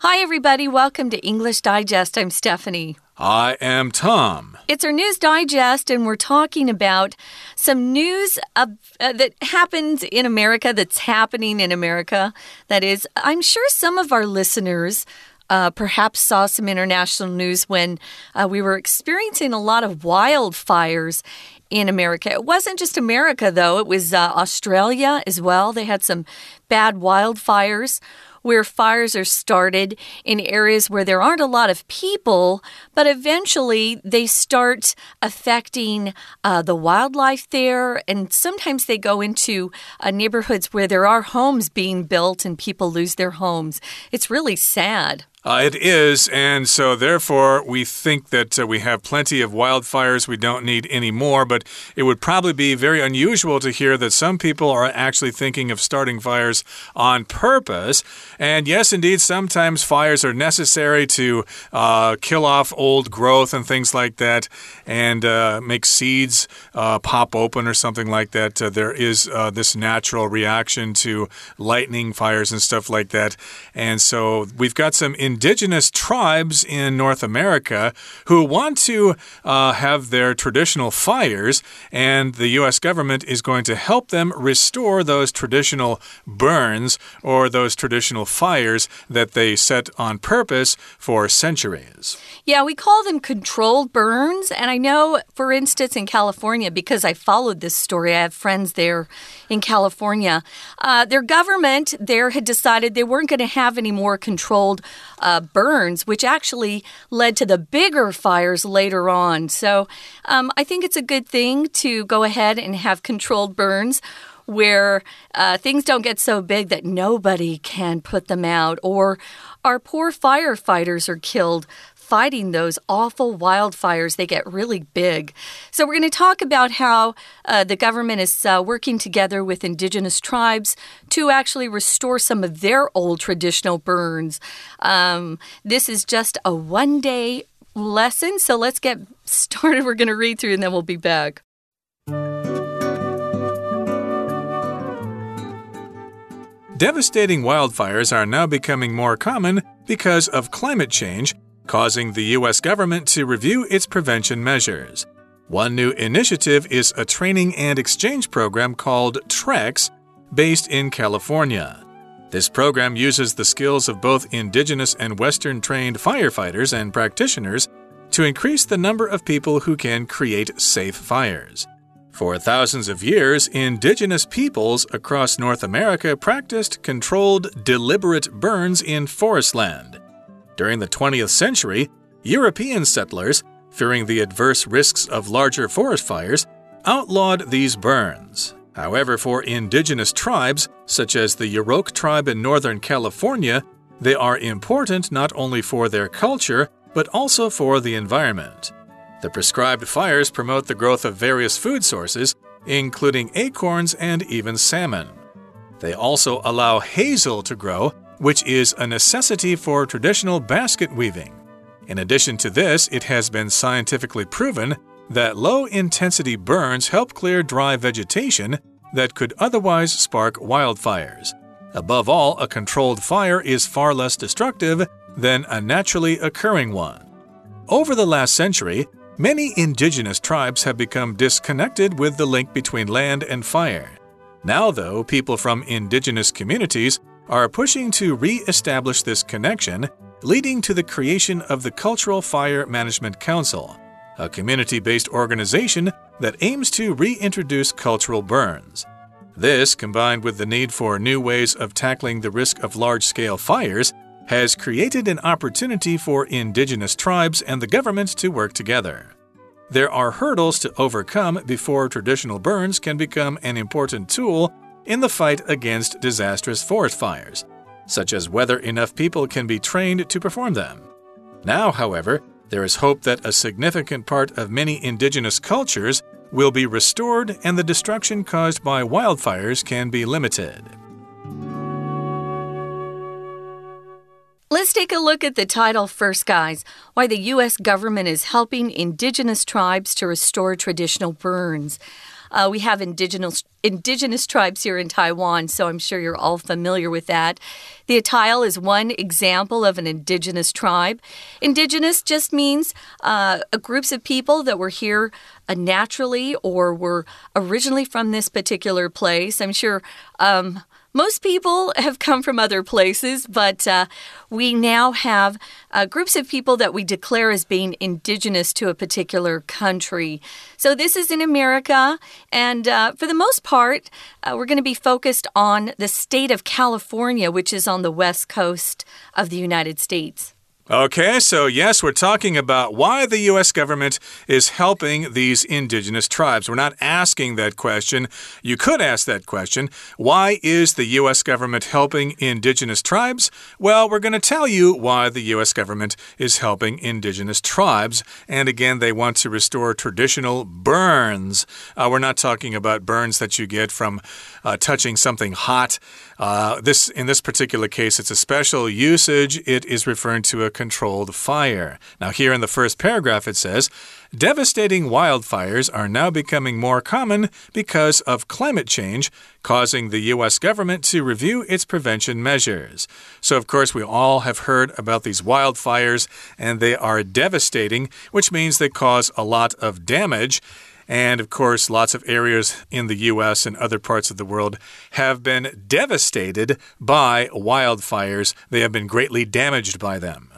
Hi, everybody. Welcome to English Digest. I'm Stephanie. I am Tom. It's our news digest, and we're talking about some news uh, that happened in America, that's happening in America. That is, I'm sure some of our listeners. Uh, perhaps saw some international news when uh, we were experiencing a lot of wildfires in America. It wasn't just America, though, it was uh, Australia as well. They had some bad wildfires where fires are started in areas where there aren't a lot of people, but eventually they start affecting uh, the wildlife there. And sometimes they go into uh, neighborhoods where there are homes being built and people lose their homes. It's really sad. Uh, it is, and so therefore we think that uh, we have plenty of wildfires. We don't need any more, but it would probably be very unusual to hear that some people are actually thinking of starting fires on purpose. And yes, indeed, sometimes fires are necessary to uh, kill off old growth and things like that and uh, make seeds uh, pop open or something like that. Uh, there is this natural reaction to lightning fires and stuff like that. And so we've got some indigenous tribes in North America who want to uh, have their traditional fires, and the U.S. government is going to help them restore those traditional burns or those traditional fires that they set on purpose for centuries. Yeah, we call them controlled burns. And I know, for instance, in California, because I followed this story, I have friends there in California. Uh, their government there had decided they weren't going to have any more controlled uh, burns, which actually led to the bigger fires later on. So um, I think it's a good thing to go ahead and have controlled burns where uh, things don't get so big that nobody can put them out, or our poor firefighters are killed fighting those awful wildfires. They get really big. So, we're going to talk about how uh, the government is uh, working together with indigenous tribes to actually restore some of their old traditional burns. Um, this is just a one day lesson. So, let's get started. We're going to read through and then we'll be back. Devastating wildfires are now becoming more common because of climate change causing the U.S. government to review its prevention measures. One new initiative is a training and exchange program called TREX, based in California. This program uses the skills of both indigenous and Western trained firefighters and practitioners to increase the number of people who can create safe fires. For thousands of years, indigenous peoples across North America practiced controlled, deliberate burns in forest land. During the 20th century, European settlers, fearing the adverse risks of larger forest fires, outlawed these burns. However, for indigenous tribes, such as the Yurok tribe in Northern California, they are important not only for their culture, but also for the environment. The prescribed fires promote the growth of various food sources, including acorns and even salmon. They also allow hazel to grow, which is a necessity for traditional basket weaving. In addition to this, it has been scientifically proven that low intensity burns help clear dry vegetation that could otherwise spark wildfires. Above all, a controlled fire is far less destructive than a naturally occurring one. Over the last century, many indigenous tribes have become disconnected with the link between land and fire. Now, though, people from indigenous communities are pushing to re establish this connection, leading to the creation of the Cultural Fire Management Council, a community based organization that aims to reintroduce cultural burns. This, combined with the need for new ways of tackling the risk of large scale fires, has created an opportunity for indigenous tribes and the government to work together. There are hurdles to overcome before traditional burns can become an important tool in the fight against disastrous forest fires, such as whether enough people can be trained to perform them. Now, however, there is hope that a significant part of many indigenous cultures will be restored and the destruction caused by wildfires can be limited. Let's take a look at the title first, guys Why the U.S. government is helping indigenous tribes to restore traditional burns. Uh, we have indigenous indigenous tribes here in Taiwan, so I'm sure you're all familiar with that. The Atayal is one example of an indigenous tribe. Indigenous just means uh, groups of people that were here uh, naturally or were originally from this particular place. I'm sure. Um, most people have come from other places, but uh, we now have uh, groups of people that we declare as being indigenous to a particular country. So this is in America, and uh, for the most part, uh, we're going to be focused on the state of California, which is on the west coast of the United States. Okay, so yes, we're talking about why the U.S. government is helping these indigenous tribes. We're not asking that question. You could ask that question. Why is the U.S. government helping indigenous tribes? Well, we're going to tell you why the U.S. government is helping indigenous tribes. And again, they want to restore traditional burns. Uh, we're not talking about burns that you get from uh, touching something hot. Uh, this, in this particular case, it's a special usage. It is referring to a controlled fire. Now, here in the first paragraph, it says devastating wildfires are now becoming more common because of climate change, causing the U.S. government to review its prevention measures. So, of course, we all have heard about these wildfires, and they are devastating, which means they cause a lot of damage. And of course, lots of areas in the US and other parts of the world have been devastated by wildfires. They have been greatly damaged by them.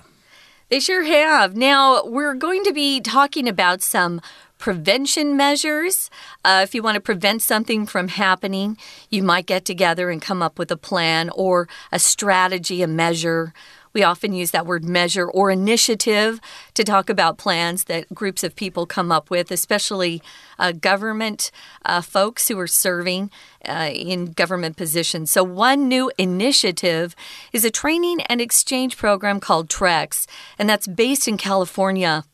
They sure have. Now, we're going to be talking about some prevention measures. Uh, if you want to prevent something from happening, you might get together and come up with a plan or a strategy, a measure. We often use that word measure or initiative to talk about plans that groups of people come up with, especially uh, government uh, folks who are serving uh, in government positions. So, one new initiative is a training and exchange program called TREX, and that's based in California.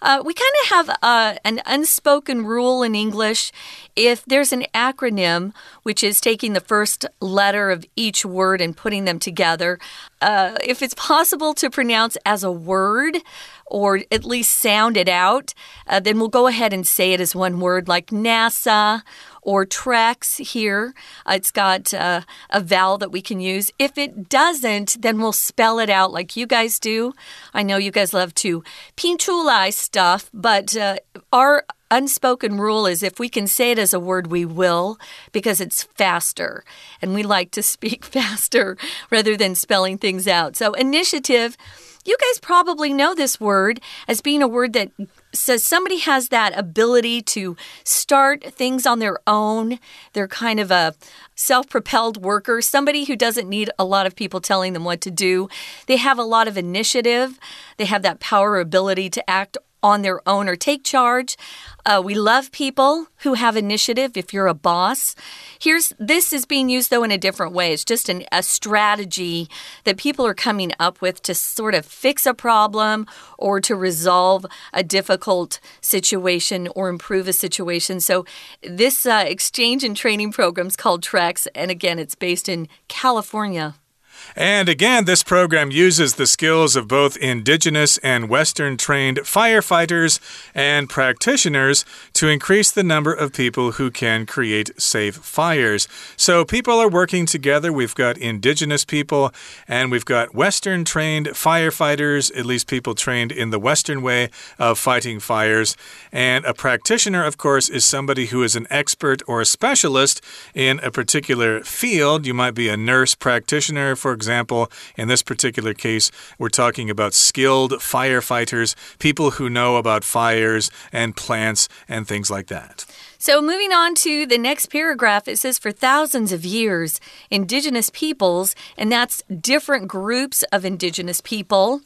Uh, we kind of have uh, an unspoken rule in English. If there's an acronym, which is taking the first letter of each word and putting them together, uh, if it's possible to pronounce as a word, or at least sound it out, uh, then we'll go ahead and say it as one word, like NASA or tracks here. Uh, it's got uh, a vowel that we can use. If it doesn't, then we'll spell it out like you guys do. I know you guys love to pinchulai stuff, but uh, our unspoken rule is if we can say it as a word, we will because it's faster. And we like to speak faster rather than spelling things out. So, initiative. You guys probably know this word as being a word that says somebody has that ability to start things on their own. They're kind of a self propelled worker, somebody who doesn't need a lot of people telling them what to do. They have a lot of initiative, they have that power ability to act on their own or take charge. Uh, we love people who have initiative if you're a boss. Here's this is being used though in a different way. It's just an, a strategy that people are coming up with to sort of fix a problem or to resolve a difficult situation or improve a situation. So this uh, exchange and training program is called TREX, and again, it's based in California. And again, this program uses the skills of both indigenous and Western trained firefighters and practitioners to increase the number of people who can create safe fires. So people are working together. We've got indigenous people and we've got Western trained firefighters, at least people trained in the Western way of fighting fires. And a practitioner, of course, is somebody who is an expert or a specialist in a particular field. You might be a nurse practitioner, for example, in this particular case, we're talking about skilled firefighters, people who know about fires and plants and things like that. So, moving on to the next paragraph, it says for thousands of years, indigenous peoples, and that's different groups of indigenous people,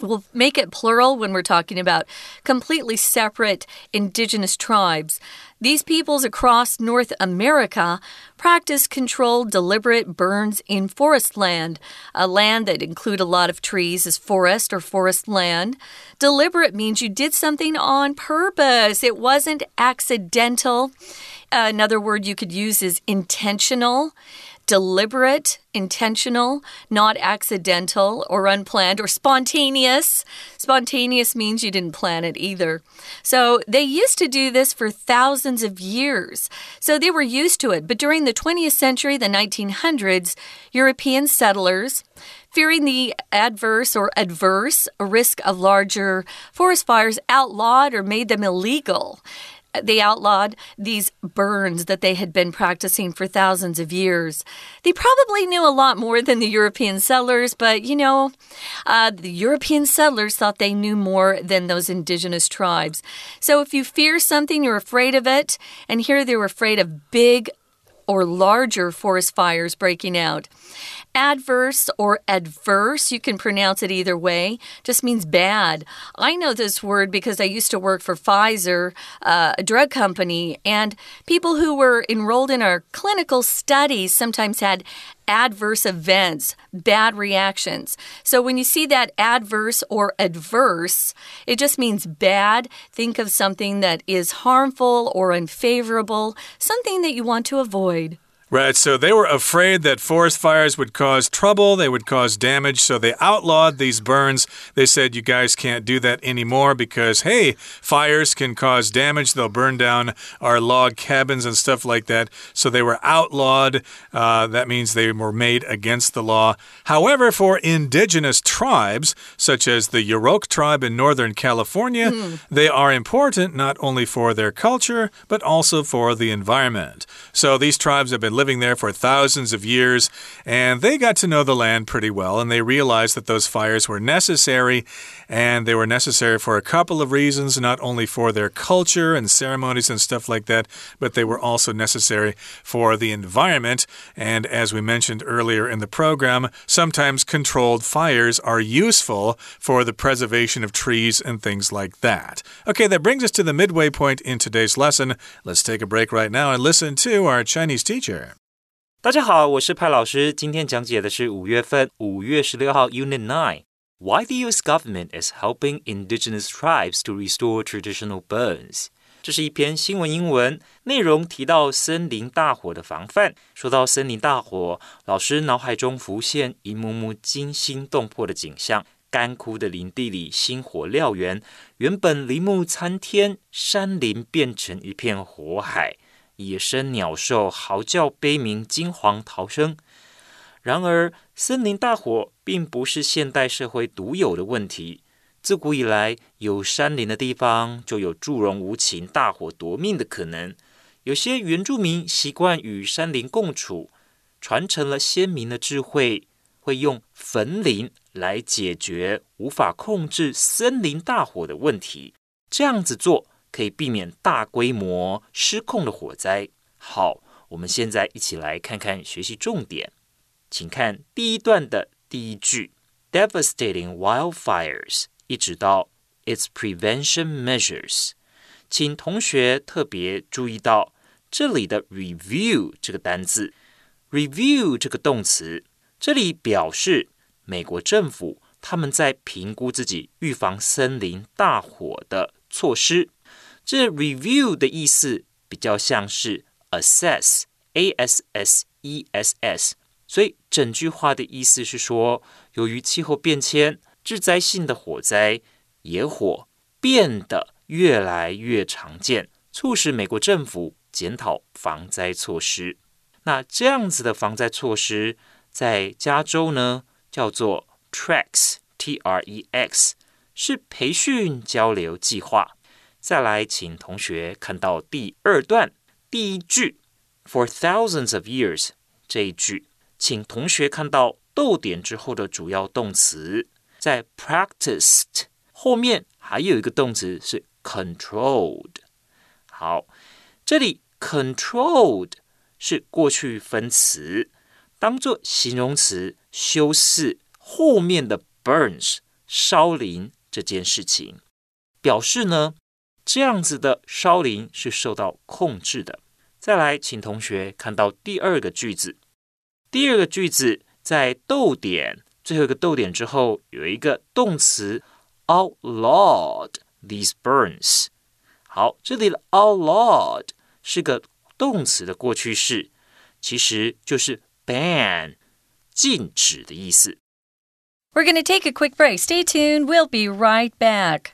We'll make it plural when we're talking about completely separate indigenous tribes. These peoples across North America practice controlled, deliberate burns in forest land. A land that include a lot of trees is forest or forest land. Deliberate means you did something on purpose. It wasn't accidental. Uh, another word you could use is intentional. Deliberate, intentional, not accidental or unplanned or spontaneous. Spontaneous means you didn't plan it either. So they used to do this for thousands of years. So they were used to it. But during the 20th century, the 1900s, European settlers fearing the adverse or adverse risk of larger forest fires outlawed or made them illegal they outlawed these burns that they had been practicing for thousands of years. They probably knew a lot more than the European settlers, but you know, uh, the European settlers thought they knew more than those indigenous tribes. So if you fear something, you're afraid of it. And here they were afraid of big or larger forest fires breaking out. Adverse or adverse, you can pronounce it either way, just means bad. I know this word because I used to work for Pfizer, uh, a drug company, and people who were enrolled in our clinical studies sometimes had adverse events, bad reactions. So when you see that adverse or adverse, it just means bad. Think of something that is harmful or unfavorable, something that you want to avoid. Right, so they were afraid that forest fires would cause trouble, they would cause damage, so they outlawed these burns. They said, you guys can't do that anymore because, hey, fires can cause damage. They'll burn down our log cabins and stuff like that. So they were outlawed. Uh, that means they were made against the law. However, for indigenous tribes, such as the Yurok tribe in Northern California, mm. they are important not only for their culture, but also for the environment. So these tribes have been living there for thousands of years, and they got to know the land pretty well, and they realized that those fires were necessary, and they were necessary for a couple of reasons, not only for their culture and ceremonies and stuff like that, but they were also necessary for the environment. And as we mentioned earlier in the program, sometimes controlled fires are useful for the preservation of trees and things like that. Okay, that brings us to the midway point in today's lesson. Let's take a break right now and listen to our Chinese teacher. 大家好，我是派老师。今天讲解的是五月份五月十六号 Unit Nine。Why the U.S. government is helping indigenous tribes to restore traditional burns？这是一篇新闻英文，内容提到森林大火的防范。说到森林大火，老师脑海中浮现一幕幕惊心动魄的景象：干枯的林地里，星火燎原，原本林木参天，山林变成一片火海。野生鸟兽嚎叫悲鸣，惊惶逃生。然而，森林大火并不是现代社会独有的问题。自古以来，有山林的地方就有助人无情、大火夺命的可能。有些原住民习惯与山林共处，传承了先民的智慧，会用焚林来解决无法控制森林大火的问题。这样子做。可以避免大规模失控的火灾。好，我们现在一起来看看学习重点，请看第一段的第一句：devastating wildfires，一直到 its prevention measures。请同学特别注意到这里的 review 这个单字，review 这个动词，这里表示美国政府他们在评估自己预防森林大火的措施。这 review 的意思比较像是 assess，a s s e s s，所以整句话的意思是说，由于气候变迁，致灾性的火灾、野火变得越来越常见，促使美国政府检讨防灾措施。那这样子的防灾措施，在加州呢叫做 TREX，T R E X，是培训交流计划。再来，请同学看到第二段第一句，for thousands of years 这一句，请同学看到逗点之后的主要动词，在 practiced 后面还有一个动词是 controlled。好，这里 controlled 是过去分词，当做形容词修饰后面的 burns 烧林这件事情，表示呢。这样子的烧林是受到控制的。再来，请同学看到第二个句子。第二个句子在逗点最后一个逗点之后有一个动词 outlawed these burns。好，这里的 outlawed 是个动词的过去式，其实就是 ban 禁止的意思。We're going to take a quick break. Stay tuned. We'll be right back.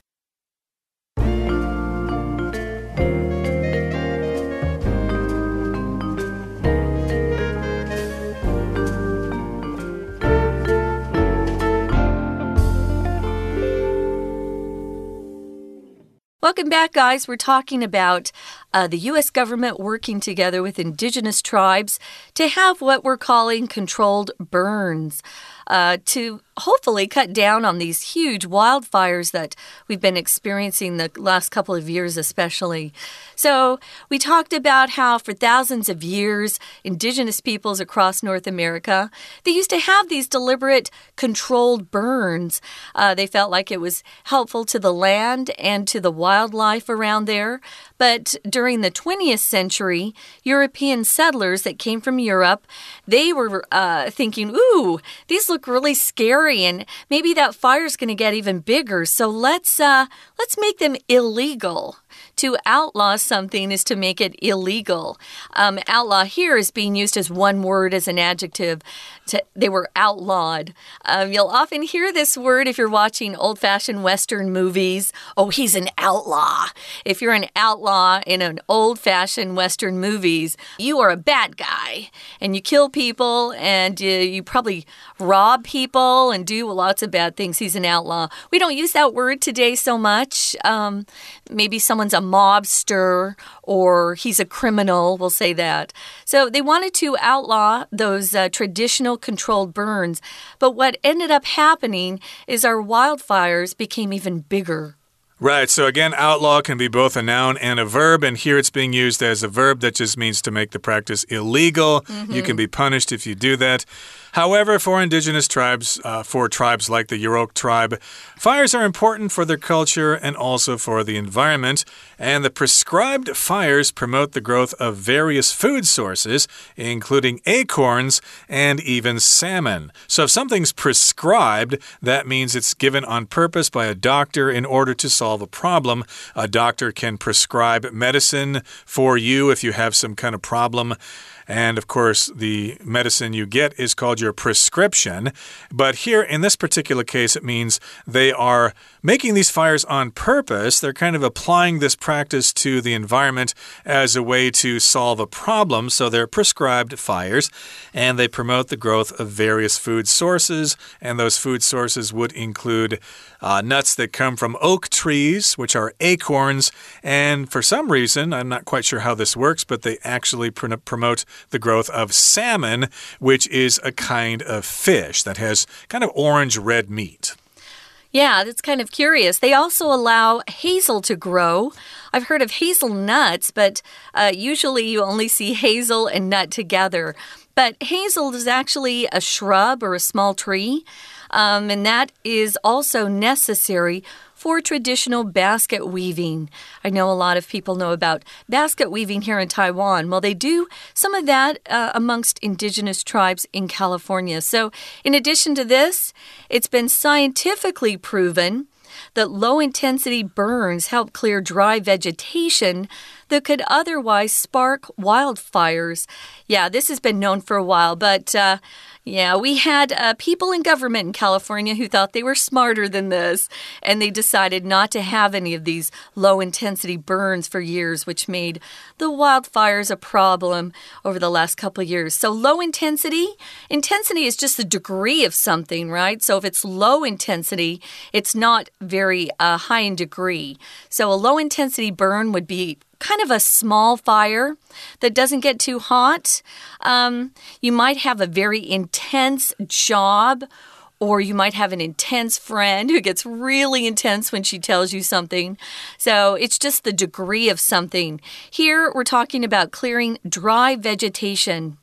Welcome back, guys. We're talking about uh, the U.S. government working together with indigenous tribes to have what we're calling controlled burns uh, to hopefully cut down on these huge wildfires that we've been experiencing the last couple of years, especially. So, we talked about how for thousands of years, indigenous peoples across North America, they used to have these deliberate controlled burns. Uh, they felt like it was helpful to the land and to the wildlife around there. But during the 20th century, European settlers that came from Europe, they were uh, thinking, ooh, these look really scary and maybe that fire's going to get even bigger. So let's uh, let's make them illegal. To outlaw something is to make it illegal. Um, outlaw here is being used as one word as an adjective. To, they were outlawed. Um, you'll often hear this word if you're watching old fashioned Western movies. Oh, he's an outlaw. If you're an outlaw in an old fashioned Western movies, you are a bad guy and you kill people and uh, you probably rob people and do lots of bad things. He's an outlaw. We don't use that word today so much. Um, maybe someone's a mobster or he's a criminal, we'll say that. So they wanted to outlaw those uh, traditional controlled burns. But what ended up happening is our wildfires became even bigger. Right. So again, outlaw can be both a noun and a verb. And here it's being used as a verb that just means to make the practice illegal. Mm -hmm. You can be punished if you do that. However, for indigenous tribes, uh, for tribes like the Yurok tribe, fires are important for their culture and also for the environment. And the prescribed fires promote the growth of various food sources, including acorns and even salmon. So if something's prescribed, that means it's given on purpose by a doctor in order to solve a problem. A doctor can prescribe medicine for you if you have some kind of problem. And of course, the medicine you get is called your prescription. But here, in this particular case, it means they are making these fires on purpose. They're kind of applying this practice to the environment as a way to solve a problem. So they're prescribed fires and they promote the growth of various food sources. And those food sources would include uh, nuts that come from oak trees, which are acorns. And for some reason, I'm not quite sure how this works, but they actually pr promote the growth of salmon, which is a kind of fish that has kind of orange red meat. Yeah, that's kind of curious. They also allow hazel to grow. I've heard of hazelnuts, but uh, usually you only see hazel and nut together. But hazel is actually a shrub or a small tree, um, and that is also necessary for traditional basket weaving. I know a lot of people know about basket weaving here in Taiwan. Well, they do some of that uh, amongst indigenous tribes in California. So, in addition to this, it's been scientifically proven that low intensity burns help clear dry vegetation that could otherwise spark wildfires. Yeah, this has been known for a while, but uh, yeah, we had uh, people in government in California who thought they were smarter than this, and they decided not to have any of these low intensity burns for years, which made the wildfires a problem over the last couple years. So, low intensity, intensity is just the degree of something, right? So, if it's low intensity, it's not very uh, high in degree. So, a low intensity burn would be kind of a small fire that doesn't get too hot. Um, you might have a very intense job. Or you might have an intense friend who gets really intense when she tells you something. So it's just the degree of something. Here we're talking about clearing dry vegetation.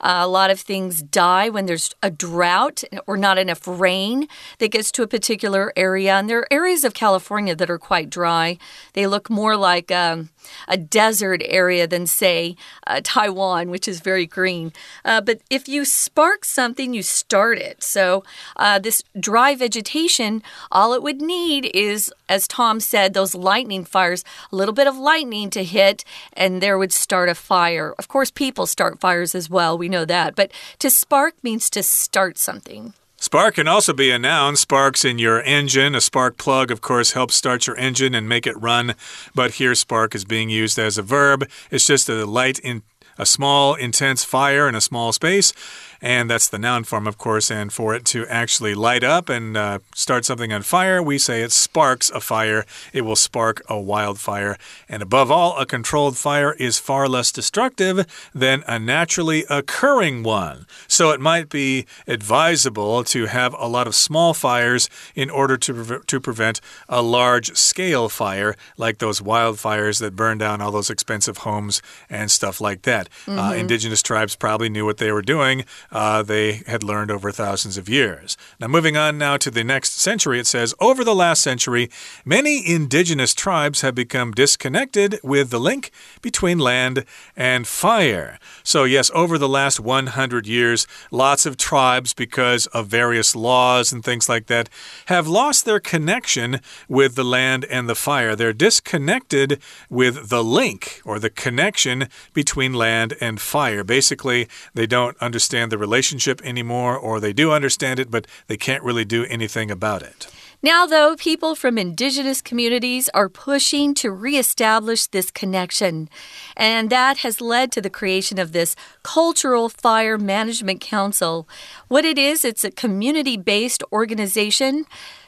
Uh, a lot of things die when there's a drought or not enough rain that gets to a particular area. And there are areas of California that are quite dry. They look more like um, a desert area than, say, uh, Taiwan, which is very green. Uh, but if you spark something, you start it. So uh, this dry vegetation, all it would need is, as Tom said, those lightning fires, a little bit of lightning to hit, and there would start a fire. Of course, people start fires as well. We know that. But to spark means to start something. Spark can also be a noun. Sparks in your engine. A spark plug, of course, helps start your engine and make it run. But here, spark is being used as a verb. It's just a light in a small, intense fire in a small space and that's the noun form, of course. And for it to actually light up and uh, start something on fire, we say it sparks a fire. It will spark a wildfire. And above all, a controlled fire is far less destructive than a naturally occurring one. So it might be advisable to have a lot of small fires in order to, pre to prevent a large scale fire, like those wildfires that burn down all those expensive homes and stuff like that. Mm -hmm. uh, mm-hmm. indigenous tribes probably knew what they were doing uh, they had learned over thousands of years. Now, moving on now to the next century, it says Over the last century, many indigenous tribes have become disconnected with the link between land and fire. So, yes, over the last 100 years, lots of tribes, because of various laws and things like that, have lost their connection with the land and the fire. They're disconnected with the link or the connection between land and fire. Basically, they don't understand the relationship anymore, or they do understand it, but they can't really do anything about it. Now, though, people from indigenous communities are pushing to reestablish this connection. And that has led to the creation of this Cultural Fire Management Council. What it is, it's a community based organization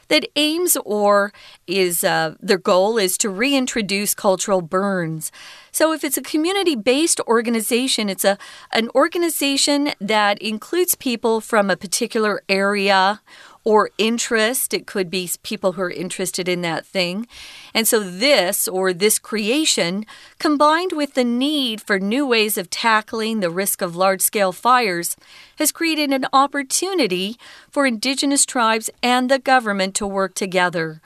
that aims or is uh, their goal is to reintroduce cultural burns. So if it's a community-based organization, it's a an organization that includes people from a particular area or interest. It could be people who are interested in that thing. And so, this or this creation, combined with the need for new ways of tackling the risk of large scale fires, has created an opportunity for indigenous tribes and the government to work together.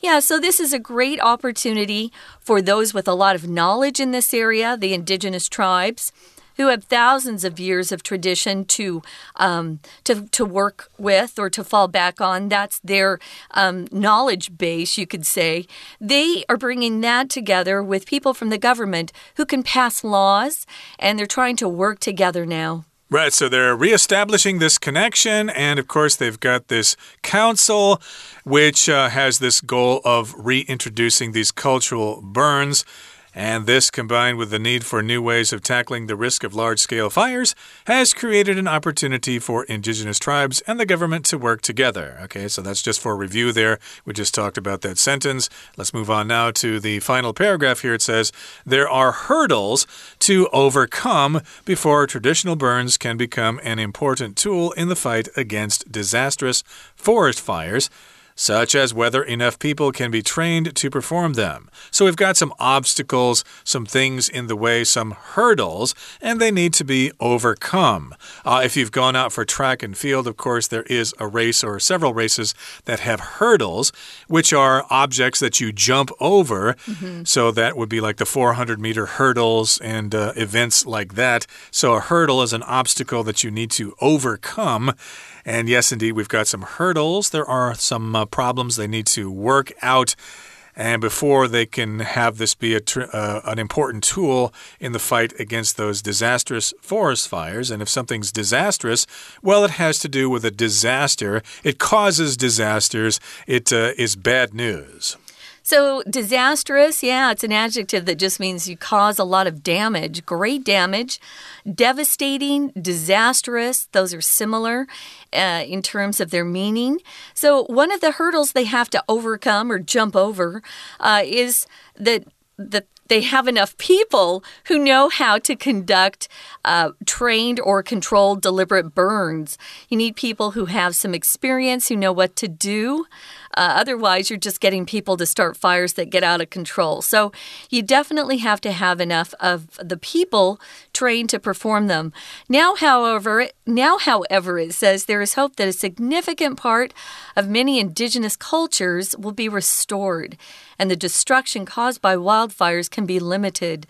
Yeah, so this is a great opportunity for those with a lot of knowledge in this area, the indigenous tribes who have thousands of years of tradition to um, to to work with or to fall back on. That's their um, knowledge base, you could say. They are bringing that together with people from the government who can pass laws, and they're trying to work together now. Right, so they're reestablishing this connection, and of course, they've got this council which uh, has this goal of reintroducing these cultural burns. And this, combined with the need for new ways of tackling the risk of large scale fires, has created an opportunity for indigenous tribes and the government to work together. Okay, so that's just for review there. We just talked about that sentence. Let's move on now to the final paragraph here. It says, There are hurdles to overcome before traditional burns can become an important tool in the fight against disastrous forest fires such as whether enough people can be trained to perform them. So we've got some obstacles, some things in the way, some hurdles, and they need to be overcome. Uh, if you've gone out for track and field, of course, there is a race or several races that have hurdles, which are objects that you jump over. Mm -hmm. So that would be like the 400 meter hurdles and uh, events like that. So a hurdle is an obstacle that you need to overcome. And yes, indeed, we've got some hurdles. There are some uh, problems they need to work out. And before they can have this be a, uh, an important tool in the fight against those disastrous forest fires. And if something's disastrous, well, it has to do with a disaster. It causes disasters. It uh, is bad news. So, disastrous, yeah, it's an adjective that just means you cause a lot of damage, great damage. Devastating, disastrous, those are similar uh, in terms of their meaning. So, one of the hurdles they have to overcome or jump over uh, is that the they have enough people who know how to conduct uh, trained or controlled deliberate burns. You need people who have some experience, who know what to do. Uh, otherwise, you're just getting people to start fires that get out of control. So you definitely have to have enough of the people trained to perform them. Now, however, now, however, it says there is hope that a significant part of many indigenous cultures will be restored and the destruction caused by wildfires can be limited.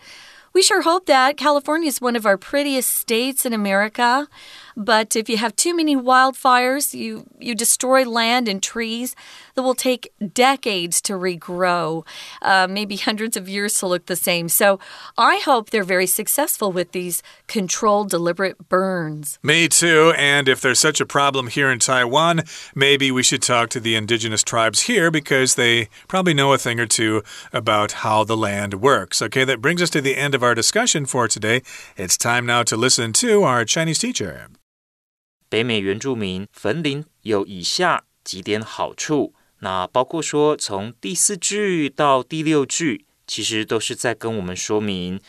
We sure hope that. California is one of our prettiest states in America. But if you have too many wildfires, you, you destroy land and trees that will take decades to regrow, uh, maybe hundreds of years to look the same. So I hope they're very successful with these controlled, deliberate burns. Me too. And if there's such a problem here in Taiwan, maybe we should talk to the indigenous tribes here because they probably know a thing or two about how the land works. Okay, that brings us to the end of our discussion for today. It's time now to listen to our Chinese teacher. 北美原住民焚林有以下几点好处，那包括说，从第四句到第六句，其实都是在跟我们说明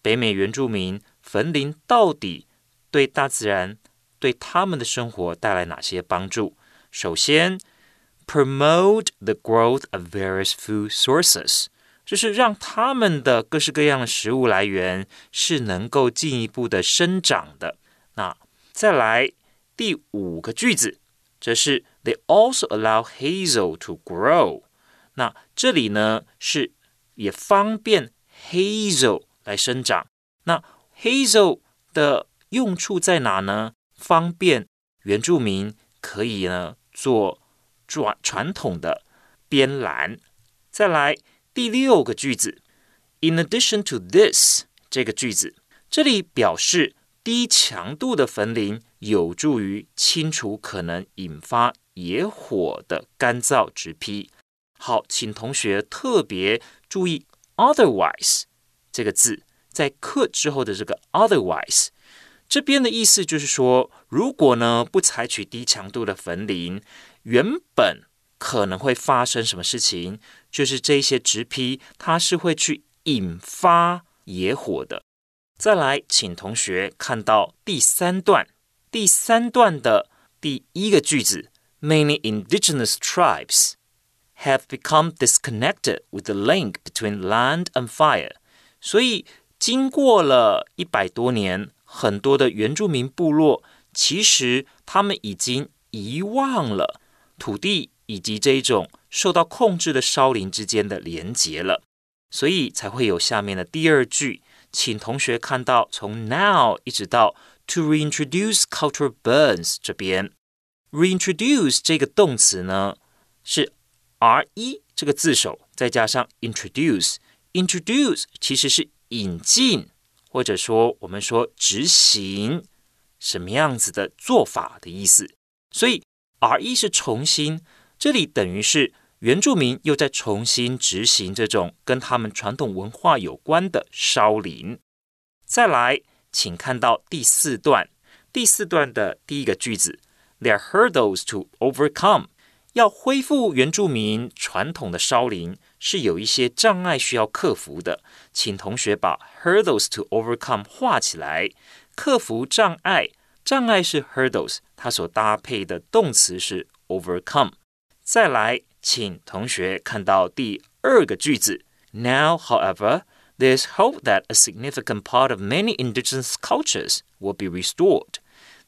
北美原住民焚林到底对大自然、对他们的生活带来哪些帮助。首先，promote the growth of various food sources， 就是让他们的各式各样的食物来源是能够进一步的生长的。那再来。第五个句子，则是 They also allow hazel to grow。那这里呢是也方便 hazel 来生长。那 hazel 的用处在哪呢？方便原住民可以呢做传传统的编篮。再来第六个句子，In addition to this 这个句子，这里表示低强度的焚林。有助于清除可能引发野火的干燥植批。好，请同学特别注意 “otherwise” 这个字，在 “could” 之后的这个 “otherwise”，这边的意思就是说，如果呢不采取低强度的焚林，原本可能会发生什么事情？就是这些植批它是会去引发野火的。再来，请同学看到第三段。第三段的第一个句子，Many indigenous tribes have become disconnected with the link between land and fire。所以，经过了一百多年，很多的原住民部落其实他们已经遗忘了土地以及这一种受到控制的烧林之间的连结了，所以才会有下面的第二句。请同学看到，从 now 一直到 to reintroduce cultural burns 这边，reintroduce 这个动词呢是 r 一这个字首再加上 introduce，introduce 其实是引进或者说我们说执行什么样子的做法的意思，所以 r 一是重新，这里等于是原住民又在重新执行这种跟他们传统文化有关的烧林，再来。请看到第四段，第四段的第一个句子，There are hurdles to overcome。要恢复原住民传统的烧林，是有一些障碍需要克服的。请同学把 hurdles to overcome 画起来。克服障碍，障碍是 hurdles，它所搭配的动词是 overcome。再来，请同学看到第二个句子，Now, however。There's hope that a significant part of many indigenous cultures will be restored.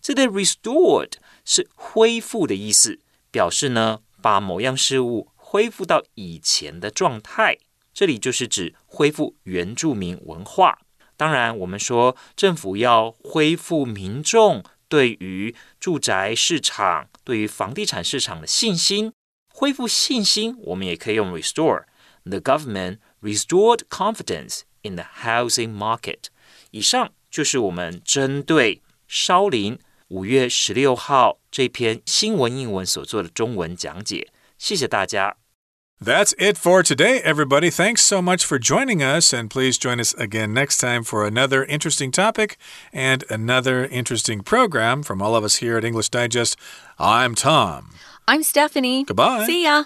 这里 restored 是恢复的意思，表示呢把某样事物恢复到以前的状态。这里就是指恢复原住民文化。当然，我们说政府要恢复民众对于住宅市场、对于房地产市场的信心，恢复信心，我们也可以用 restore。The government restored confidence in the housing market。以上就是我们针对烧林五月十六号这篇新闻英文所做的中文讲解。谢谢大家。That's it for today, everybody. Thanks so much for joining us, and please join us again next time for another interesting topic and another interesting program from all of us here at English Digest. I'm Tom. I'm Stephanie. Goodbye. See ya.